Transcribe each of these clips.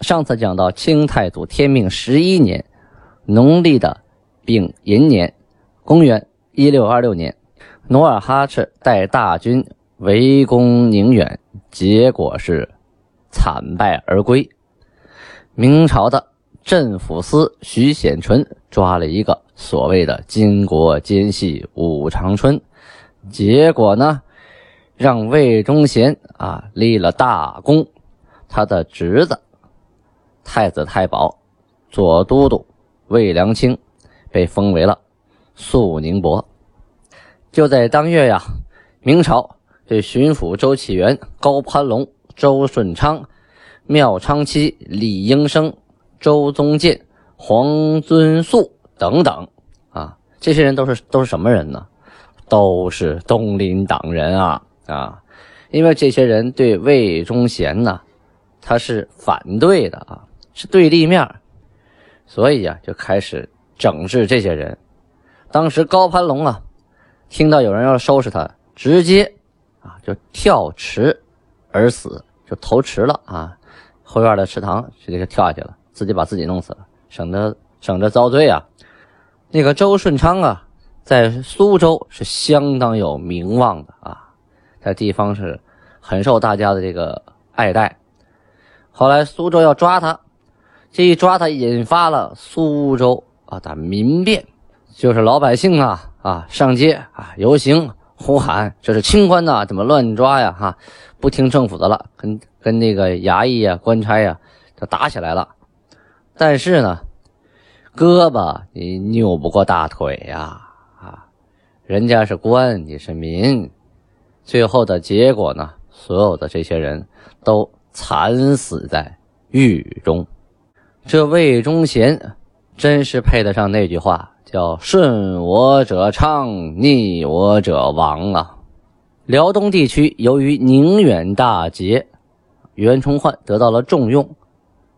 上次讲到清太祖天命十一年，农历的丙寅年，公元一六二六年，努尔哈赤带大军围攻宁远，结果是惨败而归。明朝的镇抚司徐显纯抓了一个所谓的金国奸细武长春，结果呢，让魏忠贤啊立了大功，他的侄子。太子太保、左都督魏良卿被封为了肃宁伯。就在当月呀，明朝这巡抚周启元、高攀龙、周顺昌、廖昌期、李应生、周宗建、黄遵素等等啊，这些人都是都是什么人呢？都是东林党人啊啊！因为这些人对魏忠贤呢，他是反对的啊。是对立面，所以呀，就开始整治这些人。当时高攀龙啊，听到有人要收拾他，直接啊就跳池而死，就投池了啊。后院的池塘直接就跳下去了，自己把自己弄死了，省得省着遭罪啊。那个周顺昌啊，在苏州是相当有名望的啊，在地方是很受大家的这个爱戴。后来苏州要抓他。这一抓他，引发了苏州啊的民变，就是老百姓啊啊上街啊游行呼喊，这是清官呐，怎么乱抓呀？哈，不听政府的了，跟跟那个衙役呀、官差呀就打起来了。但是呢，胳膊你扭不过大腿呀啊，人家是官，你是民，最后的结果呢，所有的这些人都惨死在狱中。这魏忠贤真是配得上那句话，叫“顺我者昌，逆我者亡”啊！辽东地区由于宁远大捷，袁崇焕得到了重用，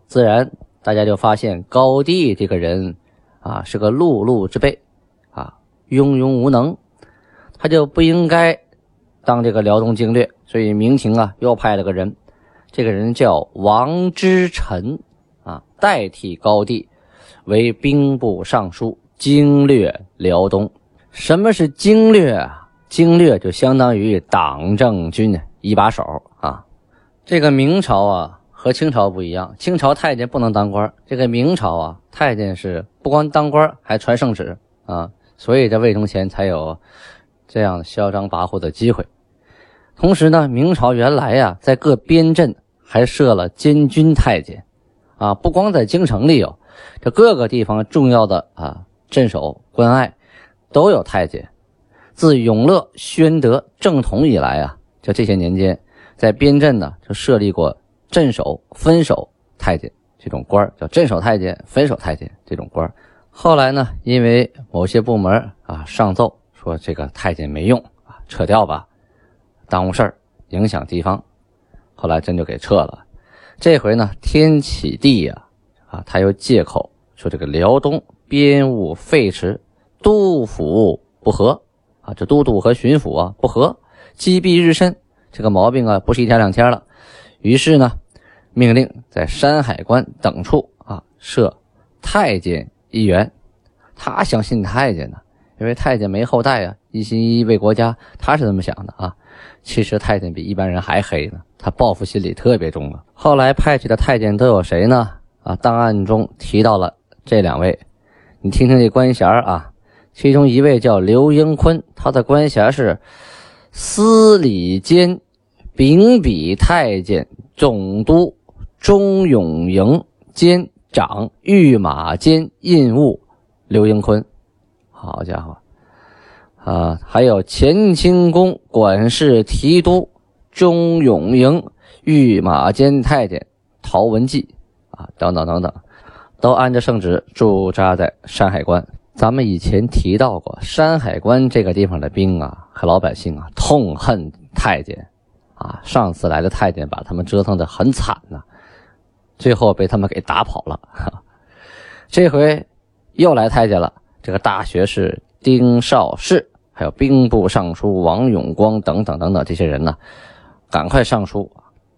自然大家就发现高帝这个人啊是个碌碌之辈啊，庸庸无能，他就不应该当这个辽东经略，所以明廷啊又派了个人，这个人叫王之臣。啊，代替高帝为兵部尚书，经略辽东。什么是经略啊？经略就相当于党政军一把手啊。这个明朝啊和清朝不一样，清朝太监不能当官，这个明朝啊太监是不光当官，还传圣旨啊。所以这魏忠贤才有这样嚣张跋扈的机会。同时呢，明朝原来呀在各边镇还设了监军太监。啊，不光在京城里有，这各个地方重要的啊镇守关隘都有太监。自永乐、宣德、正统以来啊，就这些年间，在边镇呢就设立过镇守、分守太监这种官叫镇守太监、分守太监这种官后来呢，因为某些部门啊上奏说这个太监没用啊，撤掉吧，耽误事，影响地方，后来真就给撤了。这回呢，天启帝呀，啊，他又借口说这个辽东边务废弛，督府不和啊，这都督和巡抚啊不和，积弊日深，这个毛病啊不是一天两天了。于是呢，命令在山海关等处啊设太监一员。他相信太监呢，因为太监没后代啊，一心一意为国家，他是这么想的啊。其实太监比一般人还黑呢，他报复心理特别重啊。后来派去的太监都有谁呢？啊，档案中提到了这两位，你听听这官衔啊。其中一位叫刘英坤，他的官衔是司礼监秉笔太监总督钟永营监长御马监印务刘英坤。好家伙！啊，还有乾清宫管事提督钟永营、御马监太监陶文纪，啊，等等等等，都按着圣旨驻扎在山海关。咱们以前提到过，山海关这个地方的兵啊和老百姓啊痛恨太监，啊，上次来的太监把他们折腾的很惨呐，最后被他们给打跑了。这回又来太监了，这个大学士丁绍世，还有兵部尚书王永光等等等等这些人呢，赶快上书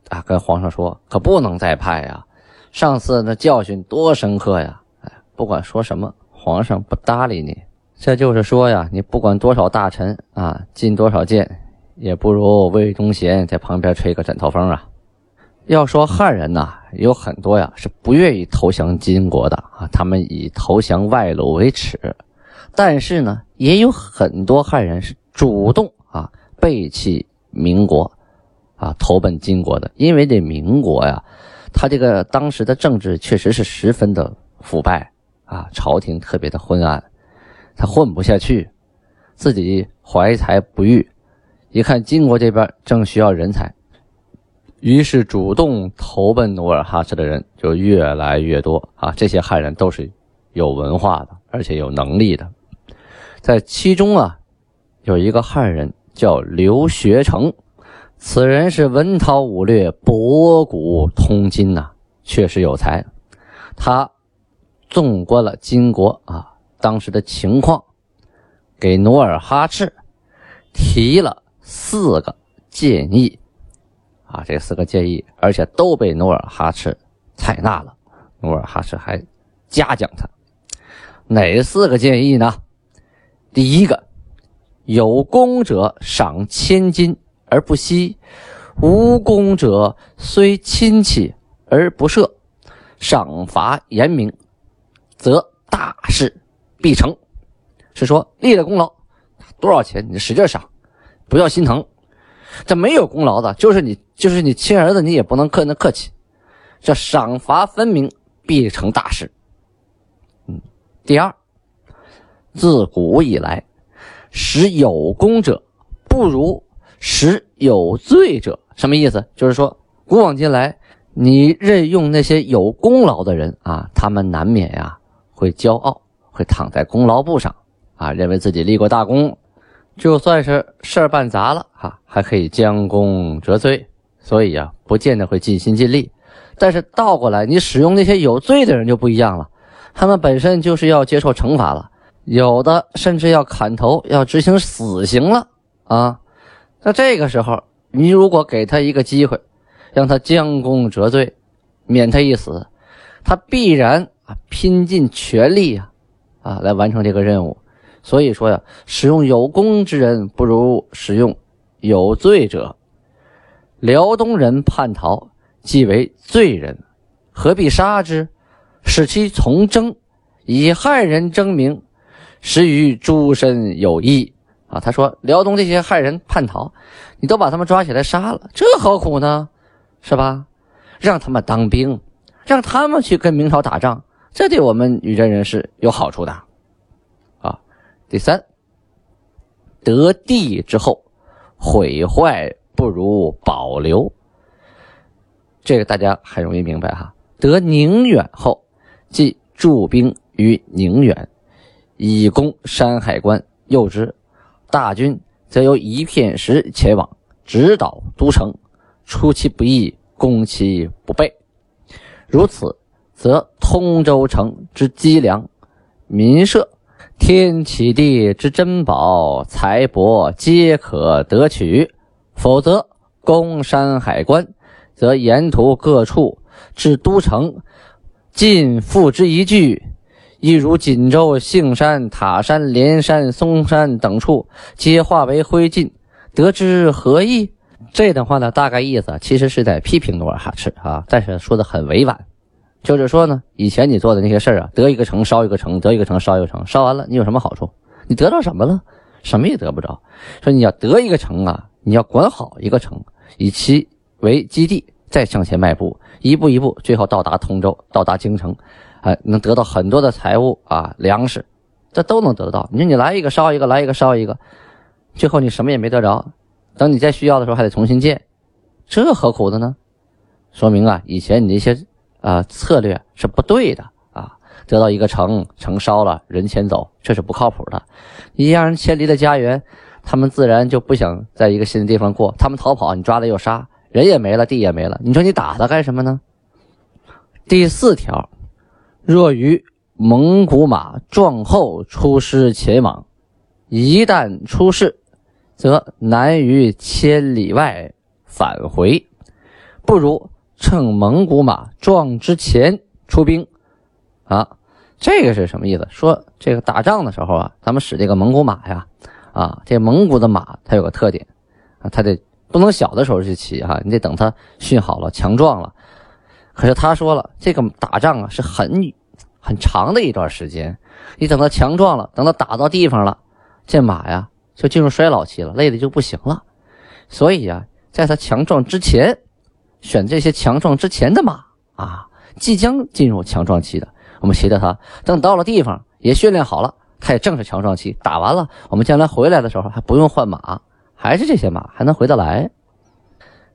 啊，跟皇上说，可不能再派呀，上次那教训多深刻呀！哎，不管说什么。皇上不搭理你，这就是说呀，你不管多少大臣啊，进多少谏，也不如魏忠贤在旁边吹个枕头风啊。要说汉人呐，有很多呀是不愿意投降金国的啊，他们以投降外虏为耻。但是呢，也有很多汉人是主动啊背弃民国，啊投奔金国的。因为这民国呀，他这个当时的政治确实是十分的腐败。啊，朝廷特别的昏暗，他混不下去，自己怀才不遇，一看金国这边正需要人才，于是主动投奔努尔哈赤的人就越来越多啊。这些汉人都是有文化的，而且有能力的，在其中啊，有一个汉人叫刘学成，此人是文韬武略、博古通今呐，确实有才，他。纵观了金国啊当时的情况，给努尔哈赤提了四个建议啊，这四个建议，而且都被努尔哈赤采纳了。努尔哈赤还嘉奖他，哪四个建议呢？第一个，有功者赏千金而不惜，无功者虽亲戚而不赦，赏罚严明。则大事必成，是说立了功劳，多少钱你使劲赏，不要心疼。这没有功劳的，就是你，就是你亲儿子，你也不能客那客气。这赏罚分明，必成大事。嗯，第二，自古以来，使有功者不如使有罪者。什么意思？就是说，古往今来，你任用那些有功劳的人啊，他们难免呀。会骄傲，会躺在功劳簿上啊，认为自己立过大功，就算是事儿办砸了哈，还可以将功折罪，所以呀，不见得会尽心尽力。但是倒过来，你使用那些有罪的人就不一样了，他们本身就是要接受惩罚了，有的甚至要砍头，要执行死刑了啊。那这个时候，你如果给他一个机会，让他将功折罪，免他一死，他必然啊。拼尽全力呀，啊，来完成这个任务。所以说呀，使用有功之人不如使用有罪者。辽东人叛逃，即为罪人，何必杀之？使其从征，以汉人争名，实与诸身有益啊。他说，辽东这些汉人叛逃，你都把他们抓起来杀了，这何苦呢？是吧？让他们当兵，让他们去跟明朝打仗。这对我们女真人是有好处的，啊，第三，得地之后，毁坏不如保留。这个大家很容易明白哈。得宁远后，即驻兵于宁远，以攻山海关。又之，大军则由一片石前往，直捣都城，出其不意，攻其不备。如此。则通州城之积粮、民舍、天启地之珍宝、财帛皆可得取；否则，攻山海关，则沿途各处至都城，尽付之一炬。亦如锦州、杏山、塔山、连山、松山等处，皆化为灰烬，得之何意？这段话呢，大概意思其实是在批评努尔哈赤啊，但是说的很委婉。就是说呢，以前你做的那些事儿啊，得一个城烧一个城，得一个城烧一个城，烧完了你有什么好处？你得到什么了？什么也得不着。说你要得一个城啊，你要管好一个城，以其为基地，再向前迈步，一步一步，最后到达通州，到达京城，哎，能得到很多的财物啊，粮食，这都能得到。你说你来一个烧一个，来一个烧一个，最后你什么也没得着。等你再需要的时候，还得重新建，这何苦的呢？说明啊，以前你那些。啊策略是不对的啊，得到一个城，城烧了，人迁走，这是不靠谱的。一让人迁离了家园，他们自然就不想在一个新的地方过，他们逃跑，你抓了又杀，人也没了，地也没了，你说你打他干什么呢？第四条，若于蒙古马撞后出师前往，一旦出事，则难于千里外返回，不如趁蒙古马撞之前出兵。啊，这个是什么意思？说这个打仗的时候啊，咱们使这个蒙古马呀，啊，这蒙古的马它有个特点啊，它得不能小的时候去骑哈，你得等它训好了、强壮了。可是他说了，这个打仗啊是很。很长的一段时间，你等它强壮了，等它打到地方了，这马呀就进入衰老期了，累的就不行了。所以呀，在它强壮之前，选这些强壮之前的马啊，即将进入强壮期的，我们骑着它，等到了地方也训练好了，它也正是强壮期。打完了，我们将来回来的时候还不用换马，还是这些马还能回得来。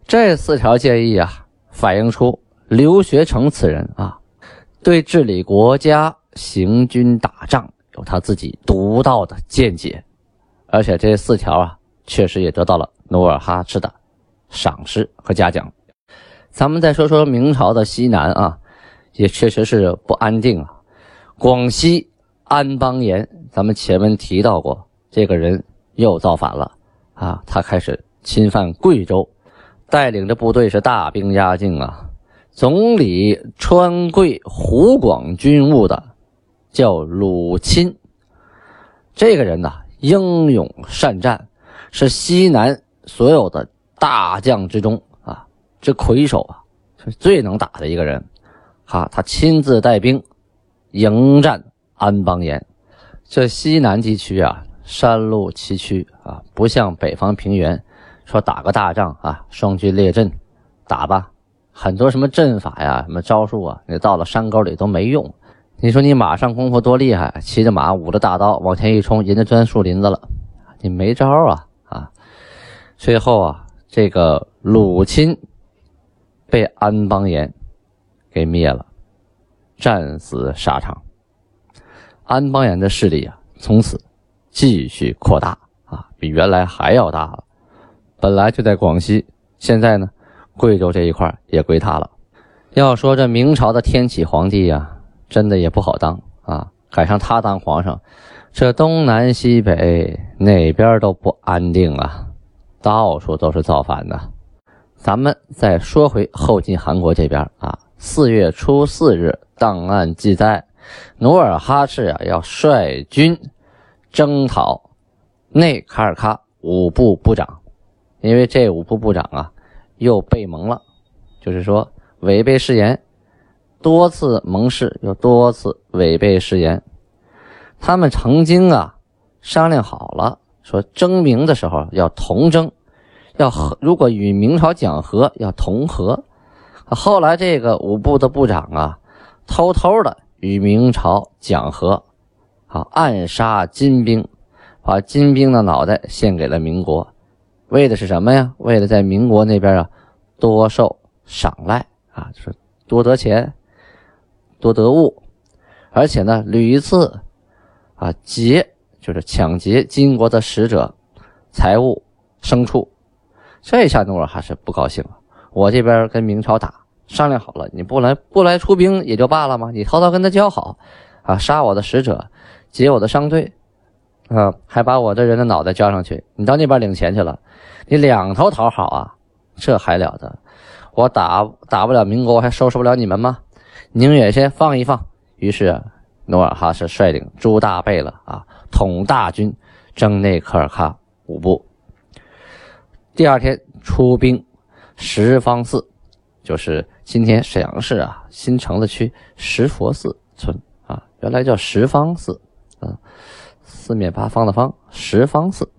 这四条建议啊，反映出刘学成此人啊。对治理国家、行军打仗有他自己独到的见解，而且这四条啊，确实也得到了努尔哈赤的赏识和嘉奖。咱们再说说明朝的西南啊，也确实是不安定啊。广西安邦彦，咱们前面提到过，这个人又造反了啊，他开始侵犯贵州，带领着部队是大兵压境啊。总理川贵湖广军务的叫鲁钦，这个人呢英勇善战，是西南所有的大将之中啊，这魁首啊，是最能打的一个人。哈，他亲自带兵迎战安邦彦。这西南地区啊，山路崎岖啊，不像北方平原，说打个大仗啊，双军列阵打吧。很多什么阵法呀，什么招数啊，你到了山沟里都没用。你说你马上功夫多厉害，骑着马，舞着大刀往前一冲，人家钻树林子了，你没招啊啊！最后啊，这个鲁钦被安邦彦给灭了，战死沙场。安邦彦的势力啊，从此继续扩大啊，比原来还要大了。本来就在广西，现在呢？贵州这一块也归他了。要说这明朝的天启皇帝呀，真的也不好当啊！赶上他当皇上，这东南西北哪边都不安定啊，到处都是造反的。咱们再说回后金韩国这边啊，四月初四日，档案记载，努尔哈赤啊要率军征讨内卡尔喀五部部长，因为这五部部长啊。又被蒙了，就是说违背誓言，多次盟誓，又多次违背誓言。他们曾经啊商量好了，说征明的时候要同征，要和如果与明朝讲和要同和。后来这个五部的部长啊，偷偷的与明朝讲和，啊暗杀金兵，把金兵的脑袋献给了民国。为的是什么呀？为了在民国那边啊，多受赏赖啊，就是多得钱，多得物，而且呢，屡次啊劫，就是抢劫金国的使者财物牲畜。这下努尔哈赤不高兴了。我这边跟明朝打，商量好了，你不来不来出兵也就罢了吗？你偷偷跟他交好啊，杀我的使者，劫我的商队。啊，还把我的人的脑袋交上去，你到那边领钱去了，你两头讨好啊，这还了得？我打打不了民国，我还收拾不了你们吗？宁远先放一放。于是，努尔哈赤率领朱大贝勒啊，统大军征内科尔喀五部。第二天出兵十方寺，就是今天沈阳市啊新城子区石佛寺村啊，原来叫十方寺啊。四面八方的方十方寺，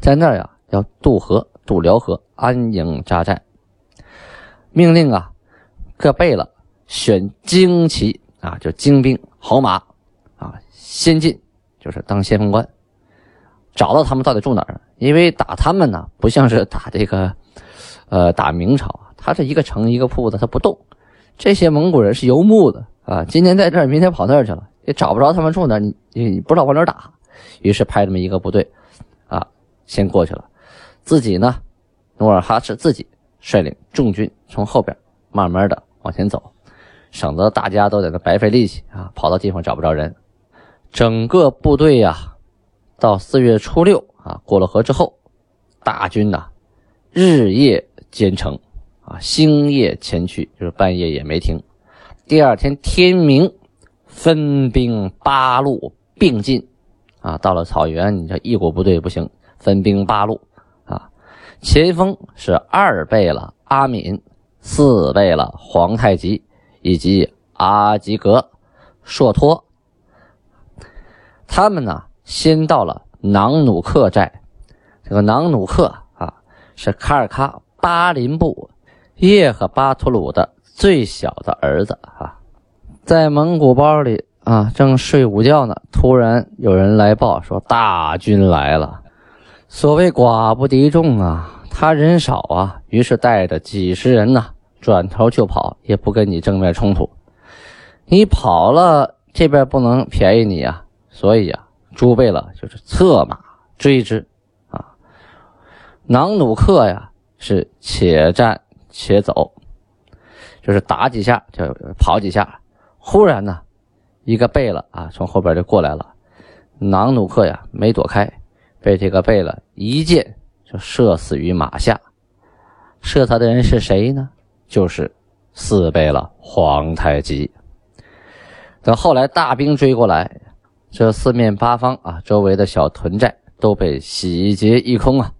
在那儿呀，要渡河、渡辽河，安营扎寨。命令啊，各贝勒选精骑啊，就精兵好马啊，先进就是当先锋官，找到他们到底住哪儿？因为打他们呢，不像是打这个，呃，打明朝啊，他这一个城一个铺子，他不动，这些蒙古人是游牧的啊，今天在这儿，明天跑那儿去了，也找不着他们住哪儿，你你不知道往哪打。于是派这么一个部队，啊，先过去了，自己呢，努尔哈赤自己率领重军从后边慢慢的往前走，省得大家都在那白费力气啊，跑到地方找不着人。整个部队呀，到四月初六啊，过了河之后，大军呐，日夜兼程啊，星夜前去，就是半夜也没停。第二天天明，分兵八路并进。啊，到了草原，你这一股部队不行，分兵八路啊。前锋是二贝勒阿敏，四贝勒皇太极以及阿吉格、硕托。他们呢，先到了囊努克寨。这个囊努克啊，是卡尔喀巴林部叶赫巴图鲁的最小的儿子啊，在蒙古包里。啊，正睡午觉呢，突然有人来报说大军来了。所谓寡不敌众啊，他人少啊，于是带着几十人呢，转头就跑，也不跟你正面冲突。你跑了，这边不能便宜你啊，所以啊，朱贝勒就是策马追之啊。囊努克呀，是且战且走，就是打几下就跑几下，忽然呢。一个贝勒啊，从后边就过来了。囊努克呀，没躲开，被这个贝勒一箭就射死于马下。射他的人是谁呢？就是四贝勒皇太极。等后来大兵追过来，这四面八方啊，周围的小屯寨都被洗劫一空啊，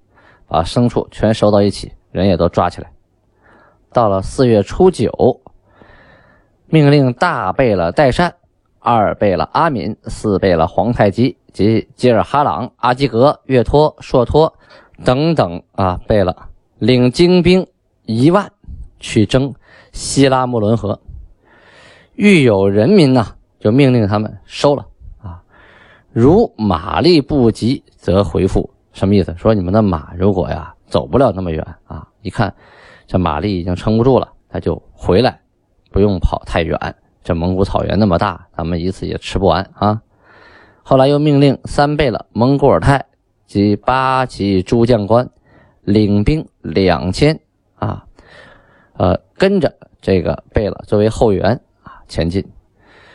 把牲畜全收到一起，人也都抓起来。到了四月初九，命令大贝勒代善。二贝勒阿敏，四贝勒皇太极及吉尔哈朗、阿基格、岳托、硕托等等啊，贝勒领精兵一万去征西拉木伦河。遇有人民呢，就命令他们收了啊。如马力不及，则回复。什么意思？说你们的马如果呀走不了那么远啊，一看这马力已经撑不住了，他就回来，不用跑太远。这蒙古草原那么大，咱们一次也吃不完啊！后来又命令三贝勒蒙古尔泰及八旗诸将官领兵两千啊，呃，跟着这个贝勒作为后援啊前进。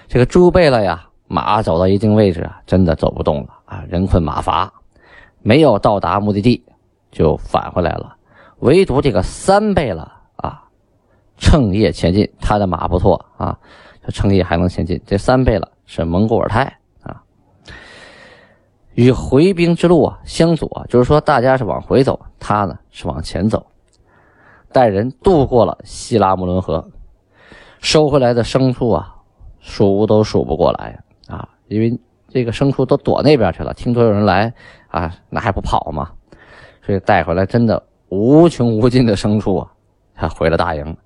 这个朱贝勒呀，马走到一定位置啊，真的走不动了啊，人困马乏，没有到达目的地就返回来了。唯独这个三贝勒啊，趁夜前进，他的马不错啊。乘夜还能前进，这三倍了是蒙古尔泰啊。与回兵之路啊相左，就是说大家是往回走，他呢是往前走，带人渡过了西拉木伦河，收回来的牲畜啊数都数不过来啊，因为这个牲畜都躲那边去了，听说有人来啊，那还不跑吗？所以带回来真的无穷无尽的牲畜啊，他回了大营。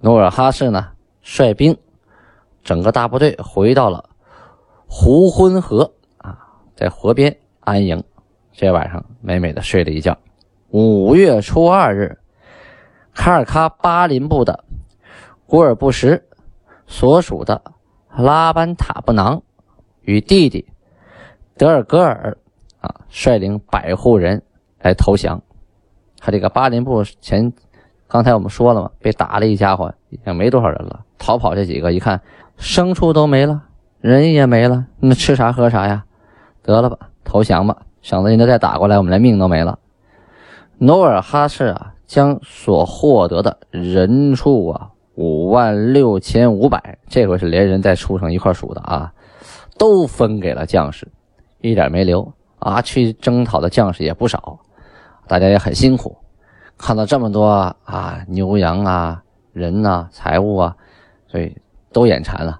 努尔哈赤呢率兵。整个大部队回到了胡昏河啊，在河边安营。这晚上美美的睡了一觉。五月初二日，卡尔喀巴林部的古尔布什所属的拉班塔布囊与弟弟德尔格尔啊，率领百户人来投降。他这个巴林部前，刚才我们说了嘛，被打了一家伙，已经没多少人了。逃跑这几个一看。牲畜都没了，人也没了，那吃啥喝啥呀？得了吧，投降吧，省得人家再打过来，我们连命都没了。努尔哈赤啊，将所获得的人畜啊，五万六千五百，这回是连人带畜生一块数的啊，都分给了将士，一点没留啊。去征讨的将士也不少，大家也很辛苦。看到这么多啊，牛羊啊，人呐，财物啊，所以。都眼馋了，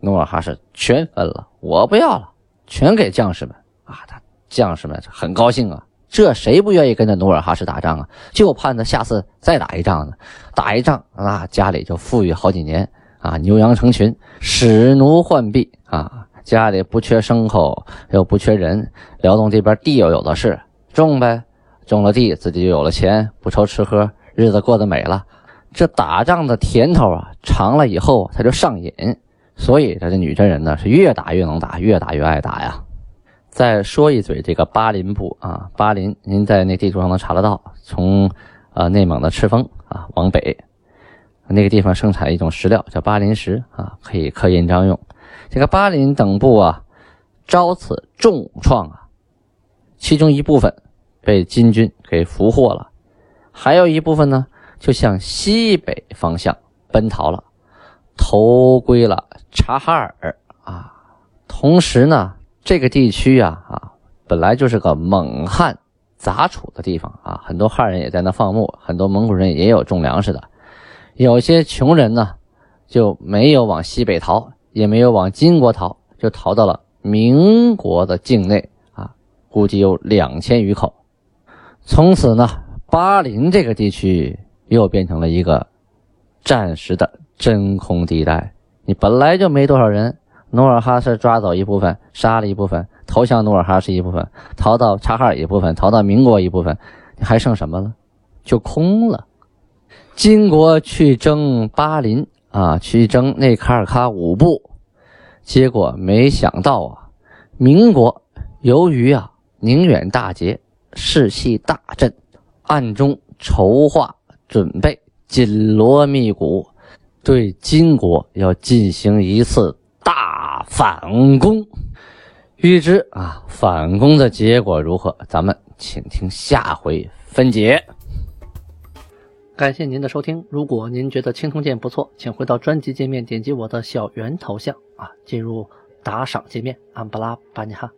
努尔哈赤全分了，我不要了，全给将士们。啊！他将士们很高兴啊，这谁不愿意跟着努尔哈赤打仗啊？就盼着下次再打一仗呢，打一仗啊，家里就富裕好几年。啊，牛羊成群，使奴换婢啊，家里不缺牲口，又不缺人，辽东这边地又有的是，种呗，种了地自己就有了钱，不愁吃喝，日子过得美了。这打仗的甜头啊，尝了以后他就上瘾，所以他这女真人呢是越打越能打，越打越爱打呀。再说一嘴这个巴林部啊，巴林您在那地图上能查得到，从呃内蒙的赤峰啊往北，那个地方生产一种石料叫巴林石啊，可以刻印章用。这个巴林等部啊，遭此重创啊，其中一部分被金军给俘获了，还有一部分呢。就向西北方向奔逃了，投归了察哈尔啊。同时呢，这个地区啊啊，本来就是个蒙汉杂处的地方啊，很多汉人也在那放牧，很多蒙古人也有种粮食的。有些穷人呢，就没有往西北逃，也没有往金国逃，就逃到了民国的境内啊，估计有两千余口。从此呢，巴林这个地区。又变成了一个暂时的真空地带。你本来就没多少人，努尔哈赤抓走一部分，杀了一部分，投降努尔哈赤一部分，逃到察哈尔一部分，逃到民国一部分，你还剩什么了？就空了。金国去征巴林啊，去征内卡尔喀五部，结果没想到啊，民国由于啊宁远大捷，士气大振，暗中筹划。准备紧锣密鼓，对金国要进行一次大反攻。欲知啊反攻的结果如何，咱们请听下回分解。感谢您的收听。如果您觉得青铜剑不错，请回到专辑界面，点击我的小圆头像啊，进入打赏界面。安布拉巴尼哈。